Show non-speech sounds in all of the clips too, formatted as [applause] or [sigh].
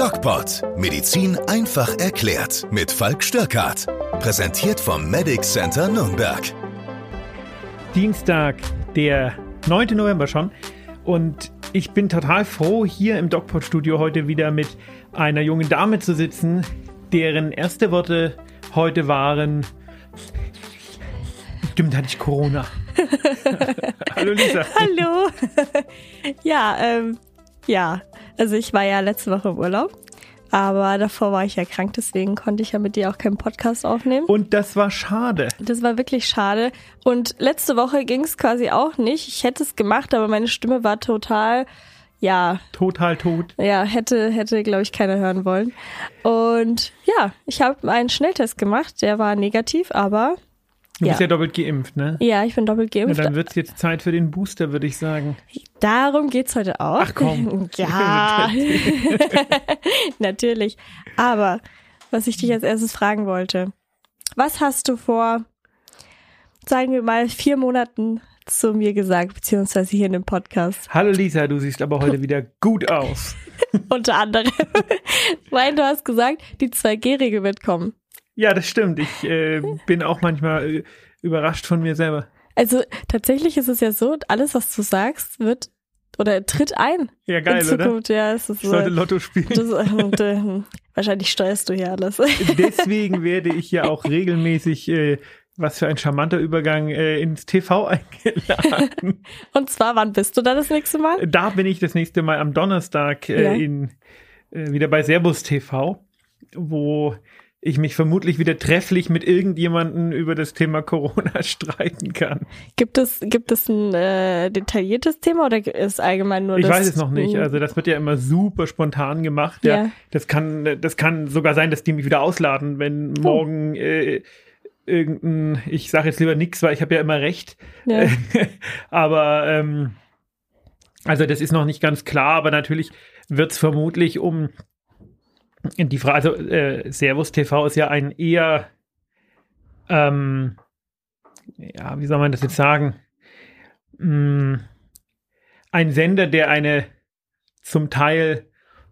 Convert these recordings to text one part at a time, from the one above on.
DocPod. Medizin einfach erklärt. Mit Falk Störkart. Präsentiert vom Medic Center Nürnberg. Dienstag, der 9. November schon. Und ich bin total froh, hier im DocPod-Studio heute wieder mit einer jungen Dame zu sitzen, deren erste Worte heute waren. Stimmt, hatte ich Corona. [laughs] Hallo Lisa. Hallo. ja, ähm, ja. Also ich war ja letzte Woche im Urlaub. Aber davor war ich ja krank, deswegen konnte ich ja mit dir auch keinen Podcast aufnehmen. Und das war schade. Das war wirklich schade. Und letzte Woche ging es quasi auch nicht. Ich hätte es gemacht, aber meine Stimme war total, ja. Total tot. Ja, hätte, hätte, glaube ich, keiner hören wollen. Und ja, ich habe einen Schnelltest gemacht, der war negativ, aber Du Ja. bist ja doppelt geimpft, ne? ja, ich bin doppelt geimpft. dann wird es jetzt Zeit für den Booster, würde ich sagen. Darum geht's heute auch. Ach komm. [laughs] Ja, [laughs] [laughs] natürlich. Aber was ich dich als erstes fragen wollte, was hast du vor, sagen wir mal, vier Monaten zu mir gesagt, beziehungsweise hier in dem Podcast? Hallo Lisa, du siehst aber heute wieder gut aus. Unter anderem. Weil du hast gesagt, die 2G-Regel wird kommen. Ja, das stimmt. Ich äh, [laughs] bin auch manchmal äh, überrascht von mir selber. Also tatsächlich ist es ja so, alles, was du sagst, wird oder tritt ein Ja, geil, in oder? Zukunft. Ja, es ist Ich so. sollte Lotto spielen. Das, und, äh, wahrscheinlich steuerst du hier alles. [laughs] Deswegen werde ich ja auch regelmäßig, äh, was für ein charmanter Übergang, äh, ins TV [laughs] eingeladen. Und zwar, wann bist du da das nächste Mal? da bin ich das nächste Mal am Donnerstag äh, Ja. in, äh, wieder bei Servus TV, wo ich mich vermutlich wieder trefflich mit irgendjemanden über das Thema [laughs] Corona streiten kann. Gibt es, gibt es ein äh, detailliertes Thema oder ist allgemein nur Ich das? weiß es noch nicht. Also das wird ja immer super spontan gemacht. Ja. Ja. Das kann, das kann sogar sein, dass die mich wieder ausladen, wenn Oh. morgen äh, irgendein, ich sage jetzt lieber nichts, weil ich habe ja immer recht. Ja. [laughs] aber ähm, also das ist noch nicht ganz klar, aber natürlich wird es vermutlich um die Frage, also äh, Servus TV ist ja ein eher, ähm, ja, wie soll man das jetzt sagen? Mm, ein Sender, der eine zum Teil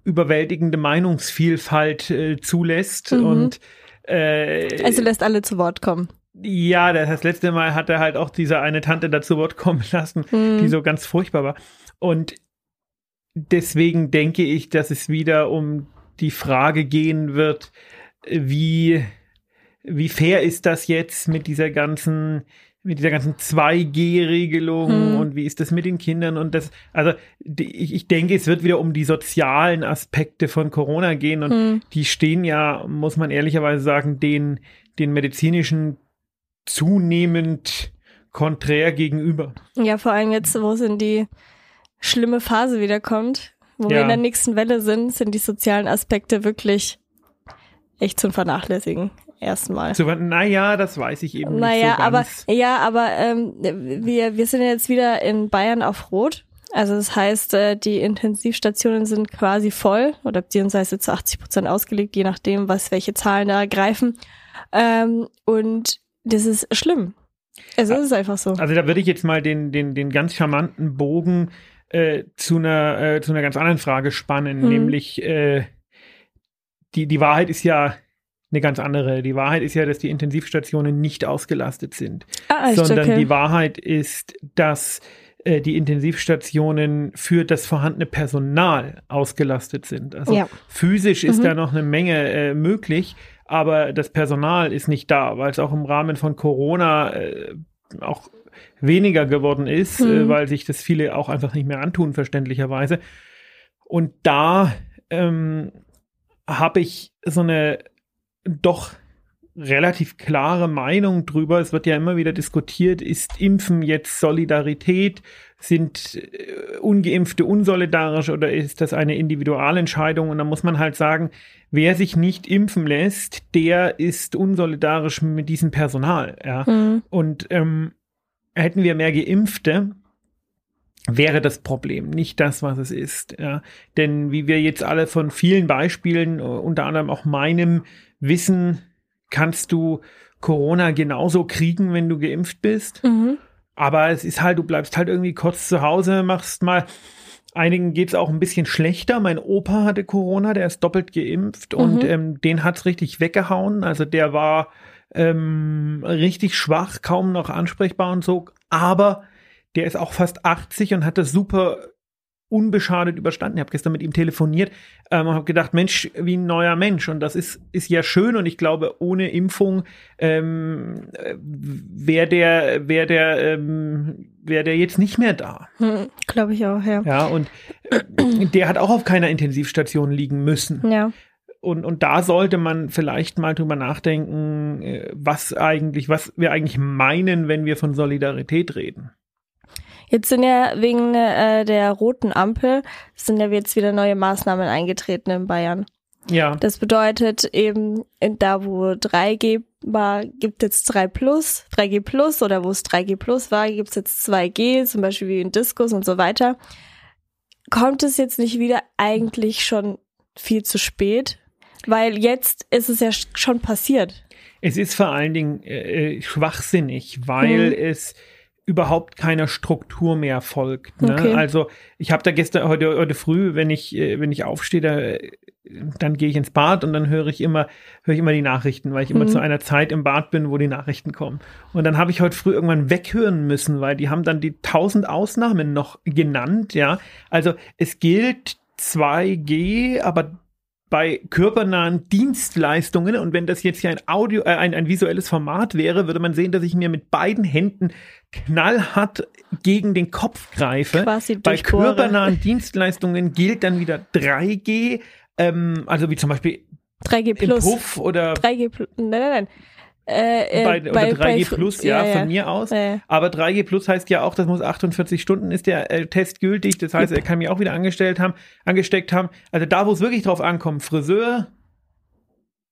überwältigende Meinungsvielfalt äh, zulässt Mhm. und äh, Also lässt alle zu Wort kommen. ja, das, das letzte Mal hat er halt auch diese eine Tante dazu Wort kommen [laughs] lassen, Mhm. die so ganz furchtbar war. Und deswegen denke ich, dass es wieder um die Frage gehen wird, wie, wie fair ist das jetzt mit dieser ganzen, mit dieser ganzen 2G-Regelung Hm. und wie ist das mit den Kindern und das, also die, ich, ich denke, es wird wieder um die sozialen Aspekte von Corona gehen und Hm. die stehen ja, muss man ehrlicherweise sagen, den, den medizinischen zunehmend konträr gegenüber. Ja, vor allem jetzt, wo es in die schlimme Phase wieder wo wir Ja. in der nächsten Welle sind, sind die sozialen Aspekte wirklich echt zum Vernachlässigen. Erstmal. So, naja, das weiß ich eben Naja, nicht so aber ja, aber ähm, wir, wir sind jetzt wieder in Bayern auf Rot. Also das heißt, äh, die Intensivstationen sind quasi voll oder beziehungsweise zu 80 Prozent ausgelegt, je nachdem, was welche Zahlen da greifen. Ähm, und das ist schlimm. Also es ist einfach so. Also da würde ich jetzt mal den, den, den ganz charmanten Bogen äh, zu, einer, äh, zu einer ganz anderen Frage spannen, Mhm. nämlich äh, die, die Wahrheit ist ja eine ganz andere. Die Wahrheit ist ja, dass die Intensivstationen nicht ausgelastet sind, Ah, sondern okay. die Wahrheit ist, dass äh, die Intensivstationen für das vorhandene Personal ausgelastet sind. Also Ja. physisch ist Mhm. da noch eine Menge äh, möglich, aber das Personal ist nicht da, weil es auch im Rahmen von Corona äh, auch weniger geworden ist, Mhm. äh, weil sich das viele auch einfach nicht mehr antun, verständlicherweise. Und da ähm, habe ich so eine doch relativ klare Meinung drüber. Es wird ja immer wieder diskutiert, ist Impfen jetzt Solidarität? Sind äh, ungeimpfte unsolidarisch oder ist das eine Individualentscheidung? Und da muss man halt sagen, wer sich nicht impfen lässt, der ist unsolidarisch mit diesem Personal. Ja? Mhm. Und ähm, hätten wir mehr Geimpfte, wäre das Problem, nicht das, was es ist. Ja. Denn wie wir jetzt alle von vielen Beispielen, äh, unter anderem auch meinem, wissen, kannst du Corona genauso kriegen, wenn du geimpft bist. Mhm. Aber es ist halt, du bleibst halt irgendwie kurz zu Hause, machst mal Einigen geht es auch ein bisschen schlechter. Mein Opa hatte Corona, der ist doppelt geimpft Mhm. und ähm, den hat's richtig weggehauen. Also der war ähm, richtig schwach, kaum noch ansprechbar und so. Aber der ist auch fast 80 und hat das super unbeschadet überstanden. Ich habe gestern mit ihm telefoniert ähm, und habe gedacht, Mensch, wie ein neuer Mensch. Und das ist, ist ja schön. Und ich glaube, ohne Impfung ähm, wäre der, wär der, ähm, wär der jetzt nicht mehr da. Hm, Glaube ich auch, ja. Ja, und äh, der hat auch auf keiner Intensivstation liegen müssen. Ja. Und, und da sollte man vielleicht mal drüber nachdenken, äh, was eigentlich, was wir eigentlich meinen, wenn wir von Solidarität reden. Jetzt sind ja wegen äh, der roten Ampel sind ja jetzt wieder neue Maßnahmen eingetreten in Bayern. Ja, Das bedeutet eben, da wo 3G war, gibt jetzt 3 Plus, 3G Plus oder wo es 3G Plus war, gibt es jetzt 2G, zum Beispiel wie in Diskus und so weiter. Kommt es jetzt nicht wieder eigentlich schon viel zu spät? Weil jetzt ist es ja sch- schon passiert. es ist vor allen Dingen äh, äh, schwachsinnig, weil Mhm. es überhaupt keiner Struktur mehr folgt. Ne? Okay. Also ich habe da gestern heute heute früh, wenn ich äh, wenn ich aufstehe, da, äh, dann gehe ich ins Bad und dann höre ich immer höre ich immer die Nachrichten, weil ich immer Mhm. zu einer Zeit im Bad bin, wo die Nachrichten kommen. Und dann habe ich heute früh irgendwann weghören müssen, weil die haben dann die tausend Ausnahmen noch genannt. Ja, also es gilt 2G, aber bei körpernahen Dienstleistungen und wenn das jetzt hier ein Audio, äh, ein, ein visuelles Format wäre, würde man sehen, dass ich mir mit beiden Händen knallhart gegen den Kopf greife. Quasi Bei durchbohre. körpernahen Dienstleistungen gilt dann wieder 3G, ähm, also wie zum Beispiel 3G im Plus. Puff oder 3G Plus. Nein, nein, nein. Äh, äh, bei, oder 3G Fr- Plus, ja, von mir aus. Ja. Aber 3G Plus heißt ja auch, das muss 48 Stunden ist der äh, Test gültig. Das heißt, er kann mich auch wieder angestellt haben, angesteckt haben. Also da, wo es wirklich drauf ankommt, Friseur,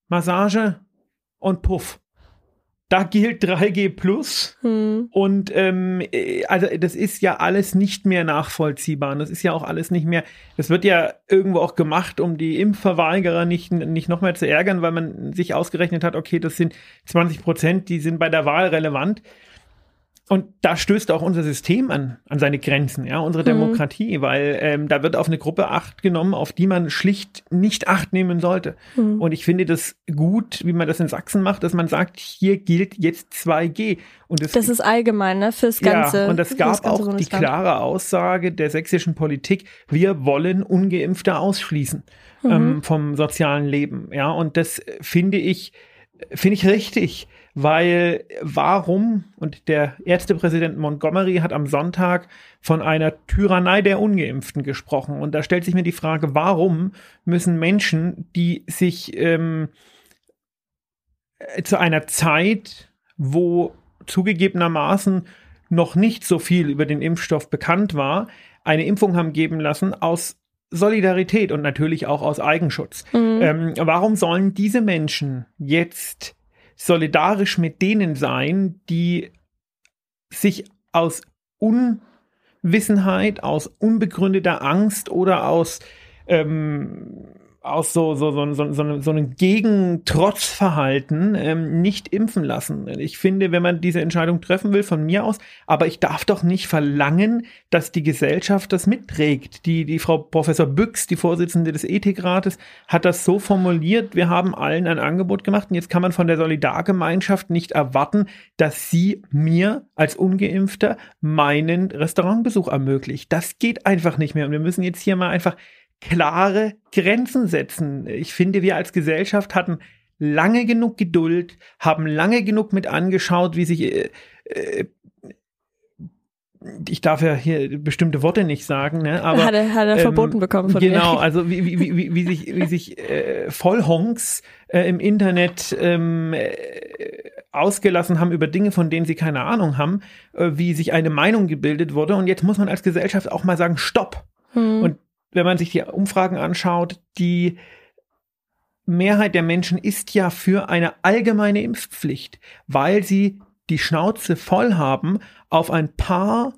Massage und Puff. Da gilt 3G Plus. Hm. Und ähm, äh, also das ist ja alles nicht mehr nachvollziehbar. Und das ist ja auch alles nicht mehr, das wird ja irgendwo auch gemacht, um die Impfverweigerer nicht, nicht noch mehr zu ärgern, weil man sich ausgerechnet hat, okay, das sind 20 Prozent, die sind bei der Wahl relevant. Und da stößt auch unser System an, an seine Grenzen, ja, unsere Mhm. Demokratie, weil ähm, da wird auf eine Gruppe Acht genommen, auf die man schlicht nicht Acht nehmen sollte. Mhm. Und ich finde das gut, wie man das in Sachsen macht, dass man sagt, hier gilt jetzt 2G. Und es Das ist allgemein, ne? Fürs ganze. ja, und es fürs gab ganze auch die klare Aussage der sächsischen Politik, wir wollen Ungeimpfte ausschließen Mhm. ähm, vom sozialen Leben. Ja, und das äh, finde ich, finde ich richtig, weil warum, und der Ärztepräsident Montgomery hat am Sonntag von einer Tyrannei der Ungeimpften gesprochen. Und da stellt sich mir die Frage, warum müssen Menschen, die sich ähm, äh, zu einer Zeit, wo zugegebenermaßen noch nicht so viel über den Impfstoff bekannt war, eine Impfung haben geben lassen aus Solidarität und natürlich auch aus Eigenschutz. Mhm. Ähm, warum sollen diese Menschen jetzt solidarisch mit denen sein, die sich aus Unwissenheit, aus unbegründeter Angst oder aus ähm, aus so, so, so, so, so, so einem Gegentrotzverhalten ähm, nicht impfen lassen. Ich finde, wenn man diese Entscheidung treffen will, von mir aus, aber ich darf doch nicht verlangen, dass die Gesellschaft das mitträgt. Die, die Frau Professor Büchs, die Vorsitzende des Ethikrates, hat das so formuliert, wir haben allen ein Angebot gemacht und jetzt kann man von der Solidargemeinschaft nicht erwarten, dass sie mir als Ungeimpfter meinen Restaurantbesuch ermöglicht. Das geht einfach nicht mehr und wir müssen jetzt hier mal einfach klare Grenzen setzen. Ich finde, wir als Gesellschaft hatten lange genug Geduld, haben lange genug mit angeschaut, wie sich äh, äh, ich darf ja hier bestimmte Worte nicht sagen, ne? aber hat er, hat er ähm, verboten bekommen von genau, mir. also wie, wie, wie, wie, sich, wie sich äh, Vollhonks äh, im Internet ähm, äh, ausgelassen haben über Dinge, von denen sie keine Ahnung haben, äh, wie sich eine Meinung gebildet wurde. Und jetzt muss man als Gesellschaft auch mal sagen, stopp. Hm. Und wenn man sich die Umfragen anschaut, die Mehrheit der Menschen ist ja für eine allgemeine Impfpflicht, weil sie die Schnauze voll haben, auf ein paar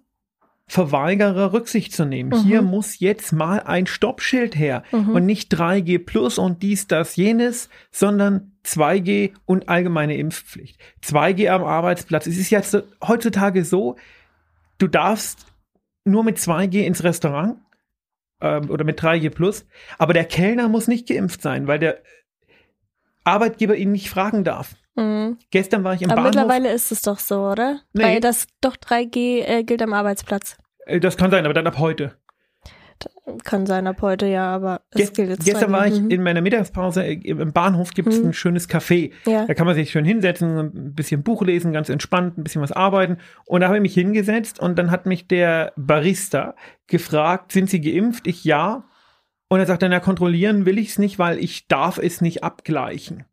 Verweigerer Rücksicht zu nehmen. Mhm. Hier muss jetzt mal ein Stoppschild her Mhm. und nicht 3G plus und dies, das, jenes, sondern 2G und allgemeine Impfpflicht. 2G am Arbeitsplatz. Es ist jetzt heutzutage so, du darfst nur mit 2G ins Restaurant, ähm, oder mit 3G plus. Aber der Kellner muss nicht geimpft sein, weil der Arbeitgeber ihn nicht fragen darf. Mhm. Gestern war ich im Aber Bahnhof. mittlerweile ist es doch so, oder? Nee. Weil das doch 3G äh, gilt am Arbeitsplatz. Äh, Das kann sein, aber dann ab heute. Kann sein ab heute, ja, aber es Ge gilt jetzt gestern 2G. war ich in meiner Mittagspause äh, im Bahnhof gibt es Mhm. ein schönes Café. Ja. Da kann man sich schön hinsetzen, ein bisschen Buch lesen, ganz entspannt, ein bisschen was arbeiten. Und da habe ich mich hingesetzt und dann hat mich der Barista gefragt, sind Sie geimpft? Ich ja. Und er sagte, na, kontrollieren will ich es nicht, weil ich darf es nicht abgleichen.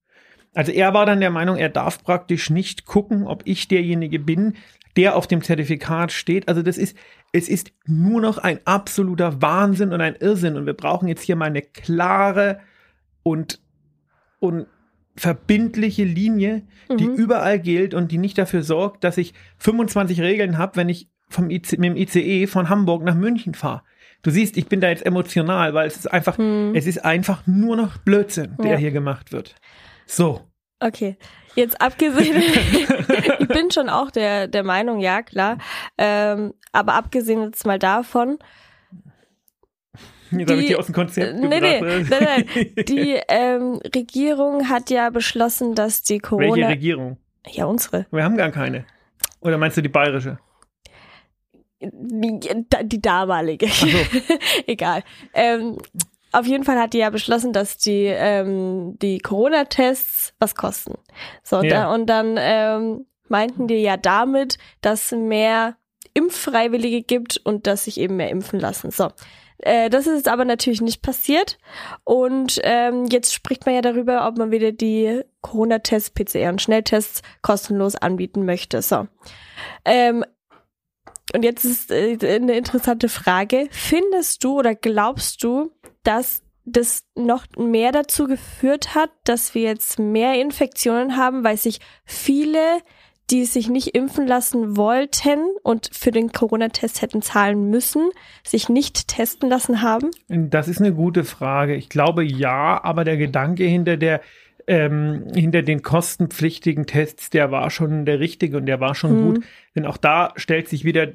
Also er war dann der Meinung, er darf praktisch nicht gucken, ob ich derjenige bin, der auf dem Zertifikat steht. Also das ist, es ist nur noch ein absoluter Wahnsinn und ein Irrsinn. Und wir brauchen jetzt hier mal eine klare und, und verbindliche Linie, die Mhm. überall gilt und die nicht dafür sorgt, dass ich 25 Regeln habe, wenn ich vom IC, mit dem ICE von Hamburg nach München fahre. Du siehst, ich bin da jetzt emotional, weil es ist einfach, Mhm. es ist einfach nur noch Blödsinn, der Ja. hier gemacht wird. So. Okay, jetzt abgesehen, [laughs] ich bin schon auch der, der Meinung, ja klar, ähm, aber abgesehen jetzt mal davon, Jetzt habe ich Die- die aus dem Konzept nee, nee, nein, nein, [laughs] die ähm, Regierung hat ja beschlossen, dass die Welche Corona, Regierung? ja unsere, Wir haben gar keine. Oder meinst du die bayerische? die, die damalige, so. [laughs] egal. Ähm, auf jeden Fall hat die ja beschlossen, dass die ähm, die Corona-Tests was kosten. So Ja. da, und dann ähm, meinten die ja damit, dass mehr Impffreiwillige gibt und dass sich eben mehr impfen lassen. So. Äh, das ist jetzt aber natürlich nicht passiert. Und ähm, jetzt spricht man ja darüber, ob man wieder die Corona-Tests, PCR und Schnelltests kostenlos anbieten möchte. So. Ähm, und jetzt ist äh, eine interessante Frage. Findest du oder glaubst du, dass das noch mehr dazu geführt hat, dass wir jetzt mehr Infektionen haben, weil sich viele, die sich nicht impfen lassen wollten und für den Corona-Test hätten zahlen müssen, sich nicht testen lassen haben? Das ist eine gute Frage. Ich glaube ja, aber der Gedanke hinter der ähm, hinter den kostenpflichtigen Tests, der war schon der richtige und der war schon Mhm. gut. Denn auch da stellt sich wieder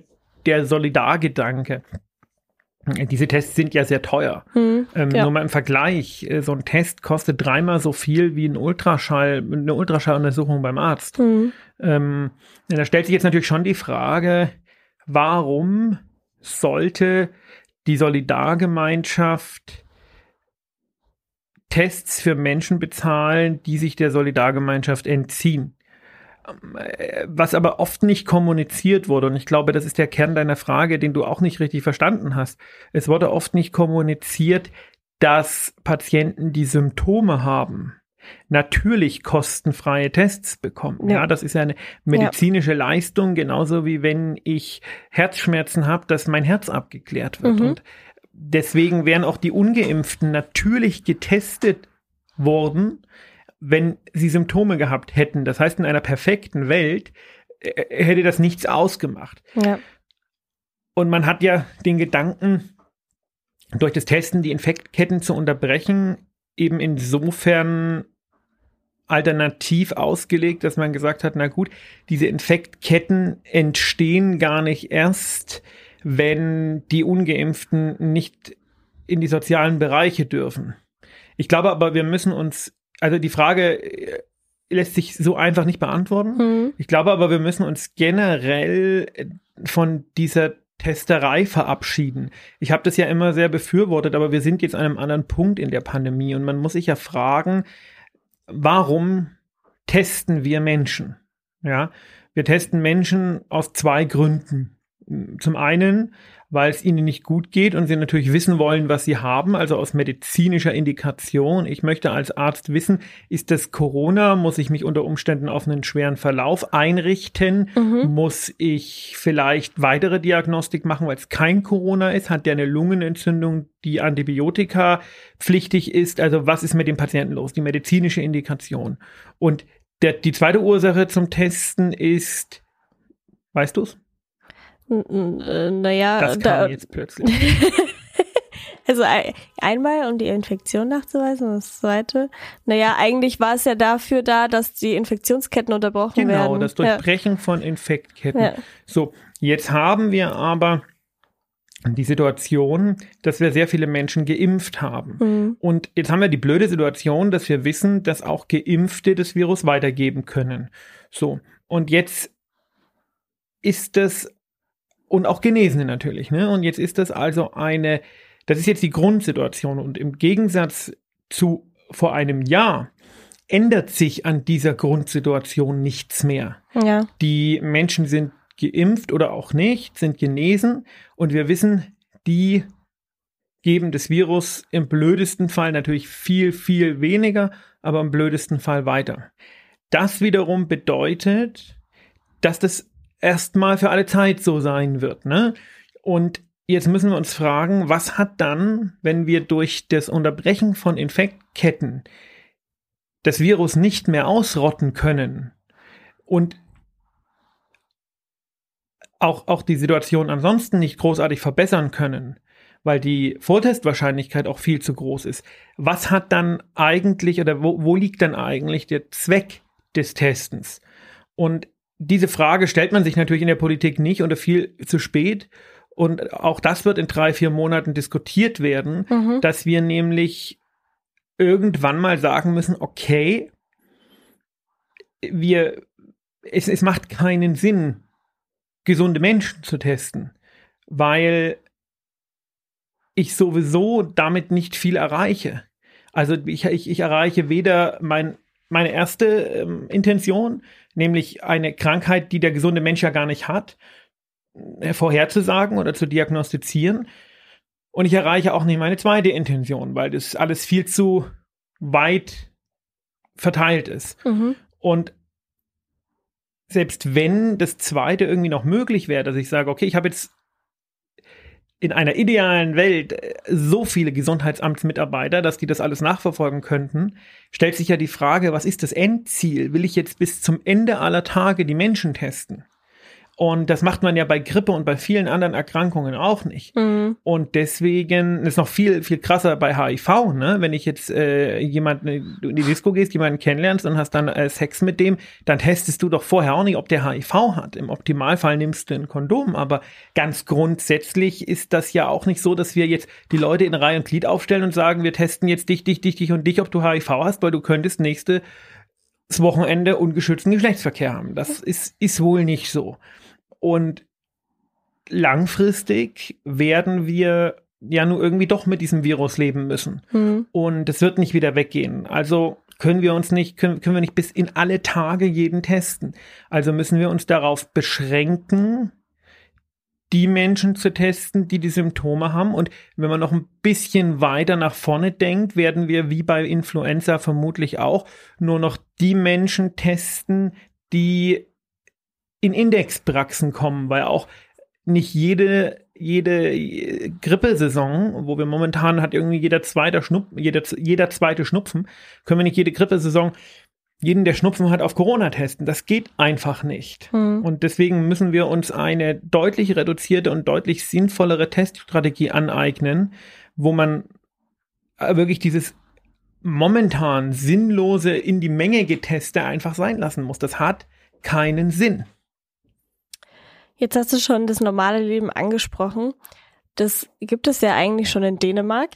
der Solidargedanke. Diese Tests sind ja sehr teuer. Hm, Ähm, Ja. Nur mal im Vergleich, äh, so ein Test kostet dreimal so viel wie ein Ultraschall, eine Ultraschalluntersuchung beim Arzt. hm, Ähm, da stellt sich jetzt natürlich schon die Frage, warum sollte die Solidargemeinschaft Tests für Menschen bezahlen, die sich der Solidargemeinschaft entziehen? Ähm, äh, Was aber oft nicht kommuniziert wurde, und ich glaube, das ist der Kern deiner Frage, den du auch nicht richtig verstanden hast. Es wurde oft nicht kommuniziert, dass Patienten, die Symptome haben, natürlich kostenfreie Tests bekommen. Ja, Ja. das ist ja eine medizinische Leistung, genauso wie wenn ich Herzschmerzen habe, dass mein Herz abgeklärt wird. Mhm. Und deswegen wären auch die Ungeimpften natürlich getestet worden, wenn sie Symptome gehabt hätten. Das heißt, in einer perfekten Welt äh, hätte das nichts ausgemacht. ja. Und man hat ja den Gedanken, durch das Testen die Infektketten zu unterbrechen, eben insofern alternativ ausgelegt, dass man gesagt hat, na gut, diese Infektketten entstehen gar nicht erst, wenn die ungeimpften nicht in die sozialen Bereiche dürfen. Ich glaube aber, wir müssen uns, also die Frage äh, lässt sich so einfach nicht beantworten. Hm, Ich glaube aber, wir müssen uns generell äh, von dieser Testerei verabschieden. Ich habe das ja immer sehr befürwortet, aber wir sind jetzt an einem anderen Punkt in der Pandemie und man muss sich ja fragen, warum testen wir Menschen? Ja, wir testen Menschen aus zwei Gründen. Zum einen, weil es ihnen nicht gut geht und sie natürlich wissen wollen, was sie haben, also aus medizinischer Indikation. Ich möchte als Arzt wissen, ist das Corona? Muss ich mich unter Umständen auf einen schweren Verlauf einrichten? Mhm. Muss ich vielleicht weitere Diagnostik machen, weil es kein Corona ist? Hat der eine Lungenentzündung, die Antibiotika pflichtig ist? Also was ist mit dem Patienten los? Die medizinische Indikation. Und der, die zweite Ursache zum Testen ist, weißt du es? N- n- äh, Naja, Das da, kam jetzt plötzlich. [laughs] also ein- einmal, um die Infektion nachzuweisen und das zweite, naja, eigentlich war es ja dafür da, dass die Infektionsketten unterbrochen werden. Genau, das ja. Durchbrechen von Infektketten. Ja. So, jetzt haben wir aber die Situation, dass wir sehr viele Menschen geimpft haben. Mhm. Und jetzt haben wir die blöde Situation, dass wir wissen, dass auch Geimpfte das Virus weitergeben können. So. Und jetzt ist das, und auch Genesene natürlich, ne? Und jetzt ist das also eine, das ist jetzt die Grundsituation. Und im Gegensatz zu vor einem Jahr ändert sich an dieser Grundsituation nichts mehr. Ja. Die Menschen sind geimpft oder auch nicht, sind genesen und wir wissen, die geben das Virus im blödesten Fall natürlich viel, viel weniger, aber im blödesten Fall weiter. Das wiederum bedeutet, dass das erstmal für alle Zeit so sein wird. Ne? Und jetzt müssen wir uns fragen, was hat dann, wenn wir durch das Unterbrechen von Infektketten das Virus nicht mehr ausrotten können und auch, auch die Situation ansonsten nicht großartig verbessern können, weil die Vortestwahrscheinlichkeit auch viel zu groß ist. Was hat dann eigentlich oder wo, wo liegt dann eigentlich der Zweck des Testens? Und diese Frage stellt man sich natürlich in der Politik nicht oder viel zu spät. Und auch das wird in drei, vier Monaten diskutiert werden, mhm. dass wir nämlich irgendwann mal sagen müssen, okay, wir, es, es macht keinen Sinn, gesunde Menschen zu testen, weil ich sowieso damit nicht viel erreiche. Also ich, ich, ich erreiche weder mein, meine erste ähm, Intention, nämlich eine Krankheit, die der gesunde Mensch ja gar nicht hat, äh, vorherzusagen oder zu diagnostizieren. Und ich erreiche auch nicht meine zweite Intention, weil das alles viel zu weit verteilt ist. Mhm. Und selbst wenn das zweite irgendwie noch möglich wäre, dass ich sage, okay, ich habe jetzt in einer idealen Welt äh, so viele Gesundheitsamtsmitarbeiter, dass die das alles nachverfolgen könnten, stellt sich ja die Frage, was ist das Endziel? Will ich jetzt bis zum Ende aller Tage die Menschen testen? Und das macht man ja bei Grippe und bei vielen anderen Erkrankungen auch nicht. Mhm. Und deswegen ist noch viel, viel krasser bei HIV, ne? Wenn ich jetzt äh, jemanden in die Disco gehst, jemanden kennenlernst und hast dann äh, Sex mit dem, dann testest du doch vorher auch nicht, ob der HIV hat. Im Optimalfall nimmst du ein Kondom. Aber ganz grundsätzlich ist das ja auch nicht so, dass wir jetzt die Leute in Reihe und Glied aufstellen und sagen, wir testen jetzt dich, dich, dich, dich und dich, ob du HIV hast, weil du könntest nächste Wochenende ungeschützten Geschlechtsverkehr haben. Das ist, ist wohl nicht so. Und langfristig werden wir ja nur irgendwie doch mit diesem Virus leben müssen. Mhm. Und es wird nicht wieder weggehen. Also können wir uns nicht, können, können wir nicht bis in alle Tage jeden testen. Also müssen wir uns darauf beschränken, die Menschen zu testen, die die Symptome haben. Und wenn man noch ein bisschen weiter nach vorne denkt, werden wir wie bei Influenza vermutlich auch nur noch die Menschen testen, die in Indexpraxen kommen, weil auch nicht jede jede Grippesaison, wo wir momentan hat irgendwie jeder zweite Schnupfen, jeder, jeder zweite Schnupfen, können wir nicht jede Grippesaison jeden, der Schnupfen hat, auf Corona testen. Das geht einfach nicht. Mhm. Und deswegen müssen wir uns eine deutlich reduzierte und deutlich sinnvollere Teststrategie aneignen, wo man wirklich dieses momentan sinnlose in die Menge geteste einfach sein lassen muss. Das hat keinen Sinn. Jetzt hast du schon das normale Leben angesprochen. Das gibt es ja eigentlich schon in Dänemark.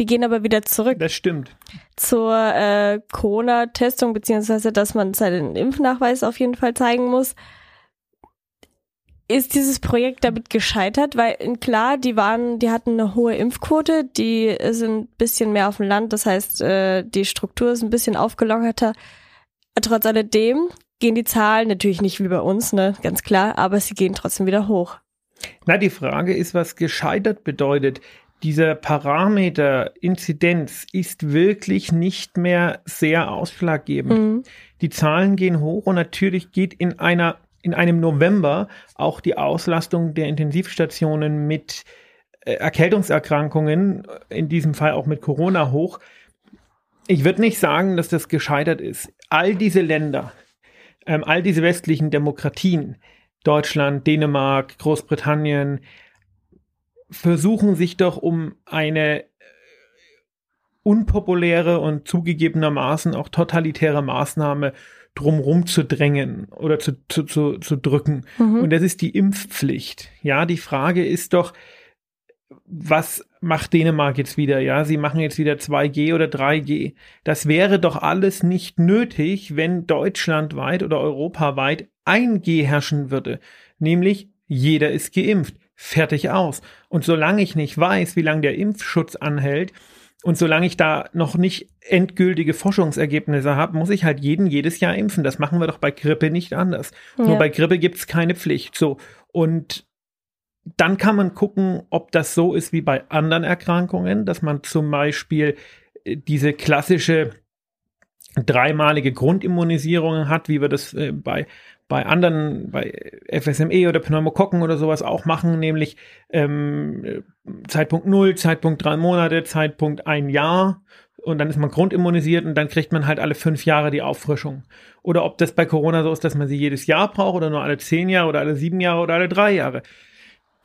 Die gehen aber wieder zurück. Das stimmt. Zur äh, Corona-Testung, beziehungsweise dass man seinen Impfnachweis auf jeden Fall zeigen muss. Ist dieses Projekt damit gescheitert? Weil klar, die waren, die hatten eine hohe Impfquote, die sind ein bisschen mehr auf dem Land, das heißt, äh, die Struktur ist ein bisschen aufgelockerter. Trotz alledem gehen die Zahlen natürlich nicht wie bei uns, ne, ganz klar, aber sie gehen trotzdem wieder hoch. Na, die Frage ist, was gescheitert bedeutet. Dieser Parameter Inzidenz ist wirklich nicht mehr sehr ausschlaggebend. Mhm. Die Zahlen gehen hoch und natürlich geht in einer in einem November auch die Auslastung der Intensivstationen mit äh, Erkältungserkrankungen, in diesem Fall auch mit Corona hoch. Ich würde nicht sagen, dass das gescheitert ist. All diese Länder, ähm, all diese westlichen Demokratien, Deutschland, Dänemark, Großbritannien, versuchen sich doch um eine äh, unpopuläre und zugegebenermaßen auch totalitäre Maßnahme drumrum zu drängen oder zu, zu, zu, zu drücken. Mhm. Und das ist die Impfpflicht. Ja, die Frage ist doch, was macht Dänemark jetzt wieder? Ja, sie machen jetzt wieder 2G oder 3G. Das wäre doch alles nicht nötig, wenn deutschlandweit oder europaweit 1G herrschen würde. Nämlich jeder ist geimpft. Fertig aus. Und solange ich nicht weiß, wie lange der Impfschutz anhält, und solange ich da noch nicht endgültige Forschungsergebnisse habe, muss ich halt jeden jedes Jahr impfen. Das machen wir doch bei Grippe nicht anders. Ja. Nur bei Grippe gibt es keine Pflicht. So. Und dann kann man gucken, ob das so ist wie bei anderen Erkrankungen, dass man zum Beispiel äh, diese klassische dreimalige Grundimmunisierung hat, wie wir das äh, bei bei anderen, bei FSME oder Pneumokokken oder sowas auch machen, nämlich ähm, Zeitpunkt null, Zeitpunkt drei Monate, Zeitpunkt ein Jahr und dann ist man grundimmunisiert und dann kriegt man halt alle fünf Jahre die Auffrischung. Oder ob das bei Corona so ist, dass man sie jedes Jahr braucht oder nur alle zehn Jahre oder alle sieben Jahre oder alle drei Jahre.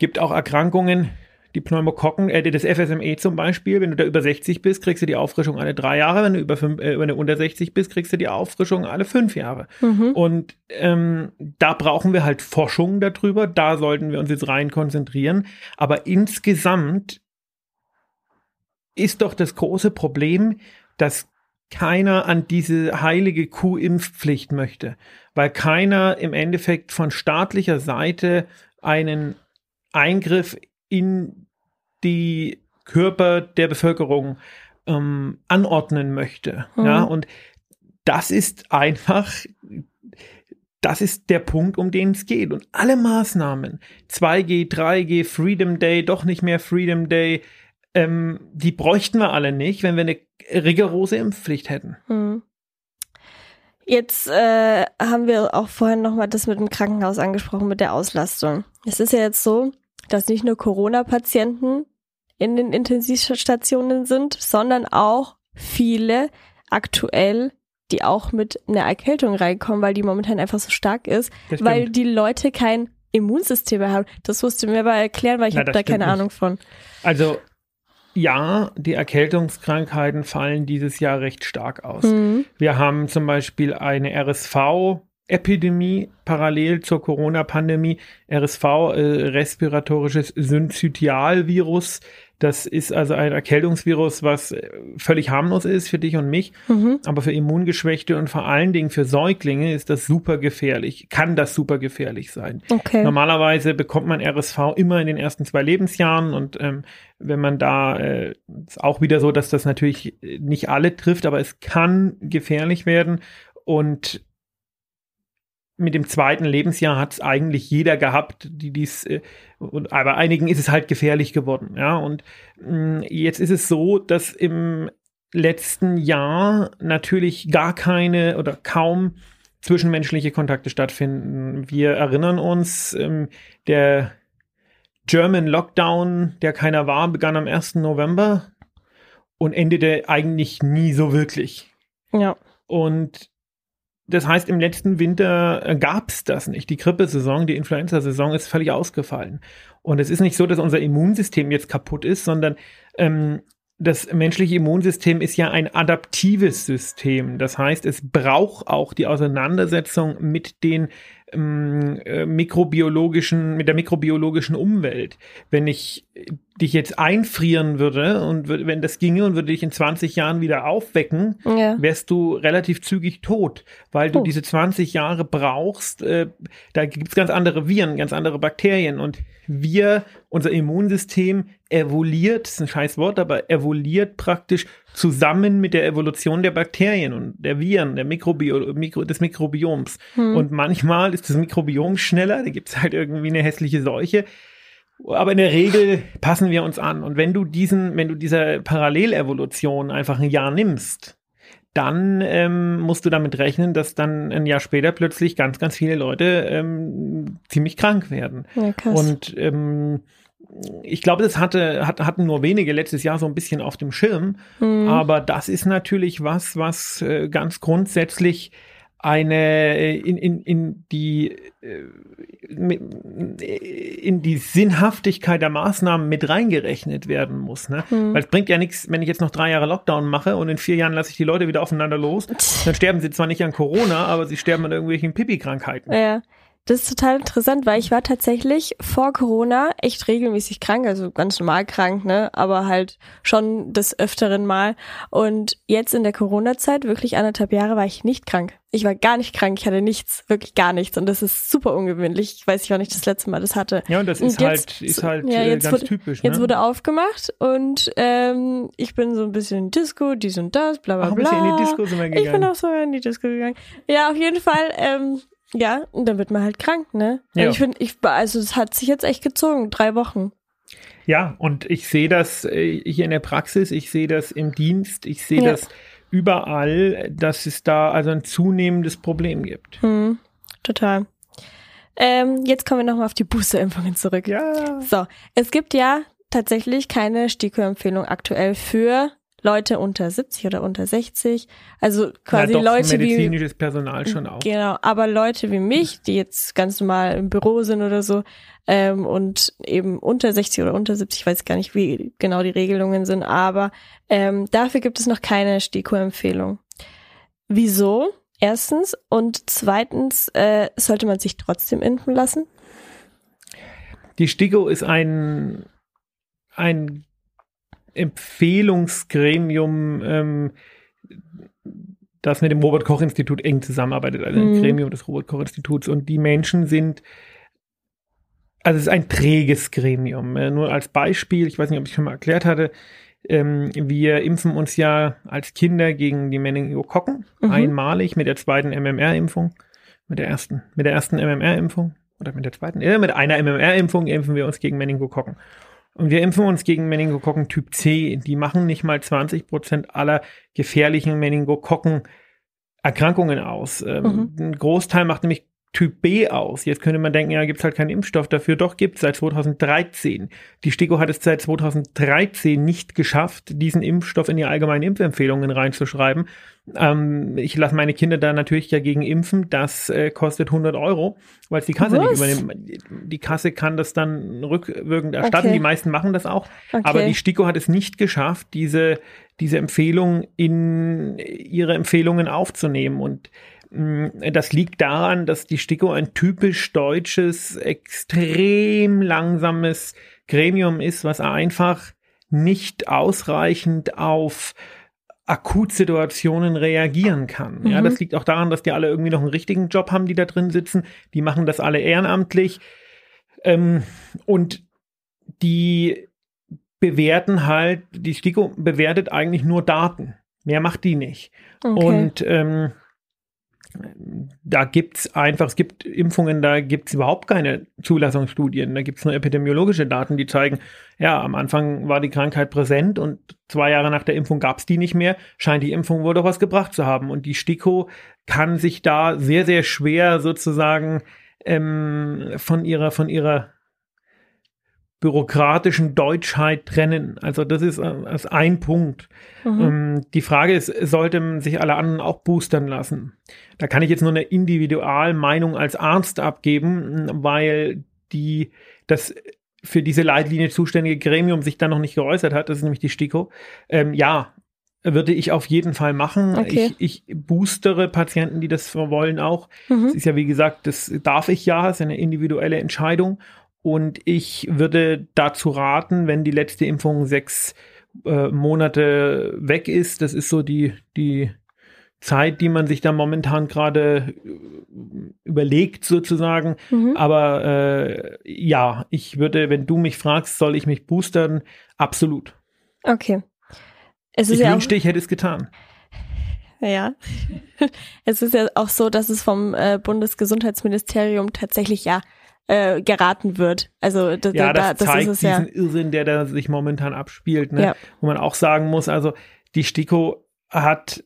Gibt auch Erkrankungen, die Pneumokokken, äh, das FSME zum Beispiel, wenn du da über 60 bist, kriegst du die Auffrischung alle drei Jahre. Wenn du über fünf, äh, wenn du unter 60 bist, kriegst du die Auffrischung alle fünf Jahre. Mhm. Und ähm, da brauchen wir halt Forschung darüber. Da sollten wir uns jetzt rein konzentrieren. Aber insgesamt ist doch das große Problem, dass keiner an diese heilige Kuh-Impfpflicht möchte, weil keiner im Endeffekt von staatlicher Seite einen Eingriff in die Körper der Bevölkerung ähm, anordnen möchte. Mhm. Ja, und das ist einfach, das ist der Punkt, um den es geht. Und alle Maßnahmen, 2G, 3G, Freedom Day, doch nicht mehr Freedom Day, ähm, die bräuchten wir alle nicht, wenn wir eine rigorose Impfpflicht hätten. Mhm. Jetzt äh, haben wir auch vorhin nochmal das mit dem Krankenhaus angesprochen, mit der Auslastung. Es ist ja jetzt so, dass nicht nur Corona-Patienten in den Intensivstationen sind, sondern auch viele aktuell, die auch mit einer Erkältung reinkommen, weil die momentan einfach so stark ist, weil die Leute kein Immunsystem mehr haben. Das musst du mir aber erklären, weil ich habe da keine nicht. Ahnung von. Also ja, die Erkältungskrankheiten fallen dieses Jahr recht stark aus. Mhm. Wir haben zum Beispiel eine RSV Epidemie parallel zur Corona-Pandemie. RSV, äh, respiratorisches Synzytialvirus. Das ist also ein Erkältungsvirus, was äh, völlig harmlos ist für dich und mich. Mhm. Aber für Immungeschwächte und vor allen Dingen für Säuglinge ist das super gefährlich. Kann das super gefährlich sein. Okay. Normalerweise bekommt man RSV immer in den ersten zwei Lebensjahren und ähm, wenn man da äh, ist auch wieder so, dass das natürlich nicht alle trifft, aber es kann gefährlich werden und mit dem zweiten Lebensjahr hat es eigentlich jeder gehabt, die dies, äh, und, aber einigen ist es halt gefährlich geworden, ja. Und mh, mm, jetzt ist es so, dass im letzten Jahr natürlich gar keine oder kaum zwischenmenschliche Kontakte stattfinden. Wir erinnern uns, ähm, der German Lockdown, der keiner war, begann am 1. November und endete eigentlich nie so wirklich. Ja. Und das heißt, im letzten Winter äh, gab es das nicht. Die Grippesaison, die Influenza-Saison ist völlig ausgefallen. Und es ist nicht so, dass unser Immunsystem jetzt kaputt ist, sondern ähm, das menschliche Immunsystem ist ja ein adaptives System. Das heißt, es braucht auch die Auseinandersetzung mit den mikrobiologischen, mit der mikrobiologischen Umwelt. Wenn ich dich jetzt einfrieren würde und wenn das ginge und würde dich in 20 Jahren wieder aufwecken, ja. wärst du relativ zügig tot, weil du oh. diese 20 Jahre brauchst. Äh, da gibt's ganz andere Viren, ganz andere Bakterien und wir, unser Immunsystem evoluiert, das ist ein scheiß Wort, aber evoluiert praktisch zusammen mit der Evolution der Bakterien und der Viren, der Mikrobio, Mikro, des Mikrobioms. Hm. Und manchmal ist das Mikrobiom schneller, da gibt's halt irgendwie eine hässliche Seuche. Aber in der Regel passen wir uns an. Und wenn du diesen, wenn du dieser Parallelevolution einfach ein Jahr nimmst, dann ähm, musst du damit rechnen, dass dann ein Jahr später plötzlich ganz, ganz viele Leute ähm, ziemlich krank werden. Ja, und ähm, ich glaube, das hatte, hat, hatten nur wenige letztes Jahr so ein bisschen auf dem Schirm. Mhm. Aber das ist natürlich was, was äh, ganz grundsätzlich eine äh, in, in, in die äh, in die Sinnhaftigkeit der Maßnahmen mit reingerechnet werden muss. Ne? Mhm. Weil es bringt ja nichts, wenn ich jetzt noch drei Jahre Lockdown mache und in vier Jahren lasse ich die Leute wieder aufeinander los, dann sterben sie zwar nicht an Corona, aber sie sterben an irgendwelchen Pipi-Krankheiten. Ja. Das ist total interessant, weil ich war tatsächlich vor Corona echt regelmäßig krank, also ganz normal krank, ne, aber halt schon des öfteren Mal. Und jetzt in der Corona-Zeit, wirklich anderthalb Jahre, war ich nicht krank. Ich war gar nicht krank, ich hatte nichts, wirklich gar nichts. Und das ist super ungewöhnlich. Ich weiß nicht, wann ich das letzte Mal das hatte. Ja, und das ist und jetzt, halt, ist halt ja, äh, ganz wurde, typisch. Ne? Jetzt wurde aufgemacht und ähm, ich bin so ein bisschen in Disco, dies und das, bla bla bla. Ach, ein bisschen in die Disco sind wir gegangen. Ich bin auch so in die Disco gegangen. Ja, auf jeden Fall. Ähm, ja, und dann wird man halt krank, ne? Ja. ich finde, ich, also es hat sich jetzt echt gezogen, drei Wochen. Ja, und ich sehe das äh, hier in der Praxis, ich sehe das im Dienst, ich sehe ja. das überall, dass es da also ein zunehmendes Problem gibt. Hm, total. Ähm, jetzt kommen wir nochmal auf die Boosterimpfungen zurück. Ja. So, es gibt ja tatsächlich keine STIKO-Empfehlung aktuell für Leute unter 70 oder unter 60. Also quasi ja, doch, Leute medizinisches wie medizinisches Personal schon auch. Genau, aber Leute wie mich, die jetzt ganz normal im Büro sind oder so ähm, und eben unter 60 oder unter 70, ich weiß gar nicht, wie genau die Regelungen sind, aber ähm, dafür gibt es noch keine STIKO-Empfehlung. Wieso? Erstens und zweitens äh, sollte man sich trotzdem impfen lassen. Die STIKO ist ein ein Empfehlungsgremium, ähm, das mit dem Robert Koch Institut eng zusammenarbeitet, also ein mhm. Gremium des Robert Koch Instituts. Und die Menschen sind, also es ist ein träges Gremium. Äh, nur als Beispiel, ich weiß nicht, ob ich schon mal erklärt hatte, ähm, wir impfen uns ja als Kinder gegen die Meningokokken mhm. einmalig mit der zweiten MMR-Impfung, mit der ersten, mit der ersten MMR-Impfung oder mit der zweiten, äh, mit einer MMR-Impfung impfen wir uns gegen Meningokokken. Und wir impfen uns gegen Meningokokken Typ C. Die machen nicht mal 20 Prozent aller gefährlichen Meningokokken Erkrankungen aus. Ähm, mhm. Ein Großteil macht nämlich Typ B aus. Jetzt könnte man denken, ja, gibt es halt keinen Impfstoff dafür. Doch gibt es seit 2013. Die STIKO hat es seit 2013 nicht geschafft, diesen Impfstoff in die allgemeinen Impfempfehlungen reinzuschreiben. Ähm, ich lasse meine Kinder da natürlich dagegen impfen. Das äh, kostet 100 Euro, weil es die Kasse Was? nicht übernimmt. Die Kasse kann das dann rückwirkend erstatten. Okay. Die meisten machen das auch. Okay. Aber die STIKO hat es nicht geschafft, diese, diese Empfehlung in ihre Empfehlungen aufzunehmen. Und das liegt daran, dass die STIKO ein typisch deutsches, extrem langsames Gremium ist, was einfach nicht ausreichend auf Akutsituationen reagieren kann. Ja, mhm. das liegt auch daran, dass die alle irgendwie noch einen richtigen Job haben, die da drin sitzen. Die machen das alle ehrenamtlich. Ähm, und die bewerten halt, die STIKO bewertet eigentlich nur Daten. Mehr macht die nicht. Okay. Und ähm, da gibt's einfach, es gibt Impfungen, da gibt's überhaupt keine Zulassungsstudien. Da gibt's nur epidemiologische Daten, die zeigen, ja, am Anfang war die Krankheit präsent und zwei Jahre nach der Impfung gab's die nicht mehr. Scheint die Impfung wohl doch was gebracht zu haben. Und die STIKO kann sich da sehr, sehr schwer sozusagen ähm, von ihrer, von ihrer bürokratischen Deutschheit trennen. Also das ist, das äh, ist ein Punkt. Mhm. Ähm, die Frage ist, sollten sich alle anderen auch boostern lassen? Da kann ich jetzt nur eine Individualmeinung als Arzt abgeben, weil die das für diese Leitlinie zuständige Gremium sich da noch nicht geäußert hat. Das ist nämlich die STIKO. Ähm, ja, würde ich auf jeden Fall machen. Okay. Ich, ich boostere Patienten, die das wollen auch. Mhm. Das ist ja, wie gesagt, das darf ich ja, das ist eine individuelle Entscheidung. Und ich würde dazu raten, wenn die letzte Impfung sechs äh, Monate weg ist, das ist so die, die Zeit, die man sich da momentan gerade äh, überlegt sozusagen. Mhm. Aber äh, ja, ich würde, wenn du mich fragst, soll ich mich boostern? Absolut. Okay. Es ist ich ja wünschte, ich hätte es getan. Ja. [laughs] Es ist ja auch so, dass es vom äh, Bundesgesundheitsministerium tatsächlich ja äh, geraten wird. Also das, ja, das, da, das zeigt ist es diesen ja. Irrsinn, der da sich momentan abspielt. Ne? Ja. Wo man auch sagen muss, also die STIKO hat,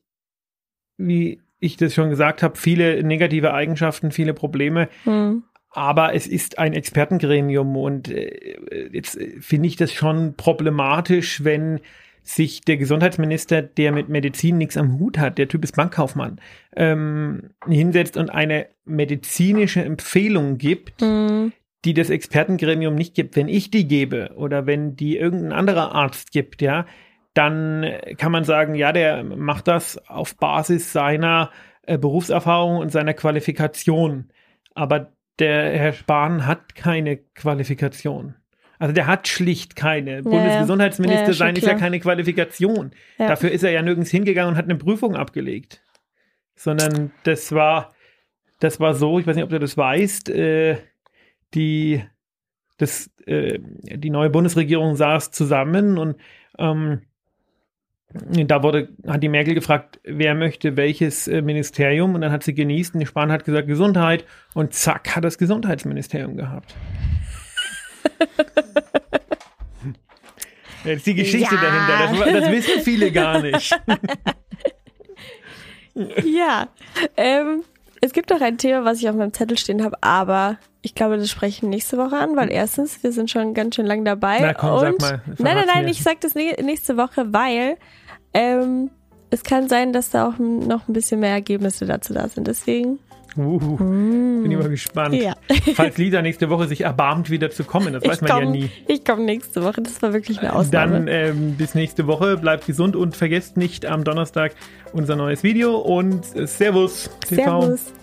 wie ich das schon gesagt habe, viele negative Eigenschaften, viele Probleme. Mhm. Aber es ist ein Expertengremium und äh, jetzt finde ich das schon problematisch, wenn sich der Gesundheitsminister, der mit Medizin nichts am Hut hat, der Typ ist Bankkaufmann, ähm, hinsetzt und eine medizinische Empfehlung gibt, mhm. die das Expertengremium nicht gibt. Wenn ich die gebe oder wenn die irgendein anderer Arzt gibt, ja, dann kann man sagen, ja, der macht das auf Basis seiner äh, Berufserfahrung und seiner Qualifikation. Aber der Herr Spahn hat keine Qualifikation. Also der hat schlicht keine. Bundesgesundheitsminister Ja, sein schon ist ja keine Qualifikation. Ja. Dafür ist er ja nirgends hingegangen und hat eine Prüfung abgelegt. Sondern das war, das war so, ich weiß nicht, ob du das weißt, äh, die, das, äh, die neue Bundesregierung saß zusammen und ähm, da wurde, hat die Merkel gefragt, wer möchte welches äh, Ministerium und dann hat sie genießt und die Spahn hat gesagt Gesundheit und zack, hat das Gesundheitsministerium gehabt. [laughs] Das ist die Geschichte Ja. dahinter. Das, das wissen viele gar nicht. [laughs] Ja, ähm, es gibt noch ein Thema, was ich auf meinem Zettel stehen habe, aber ich glaube, das sprechen wir nächste Woche an, weil erstens, wir sind schon ganz schön lang dabei. Na komm, und sag mal, Nein, nein, nein, ich sag das nä- nächste Woche, weil ähm, es kann sein, dass da auch noch ein bisschen mehr Ergebnisse dazu da sind. Deswegen, Uh, bin ich mal gespannt. ja. Falls Lisa nächste Woche sich erbarmt, wieder zu kommen, das weiß ich man ja komm- nie. Ich komme nächste Woche, das war wirklich eine Ausnahme. Dann ähm, bis nächste Woche. Bleibt gesund und vergesst nicht am Donnerstag unser neues Video und äh, Servus. TV. Servus.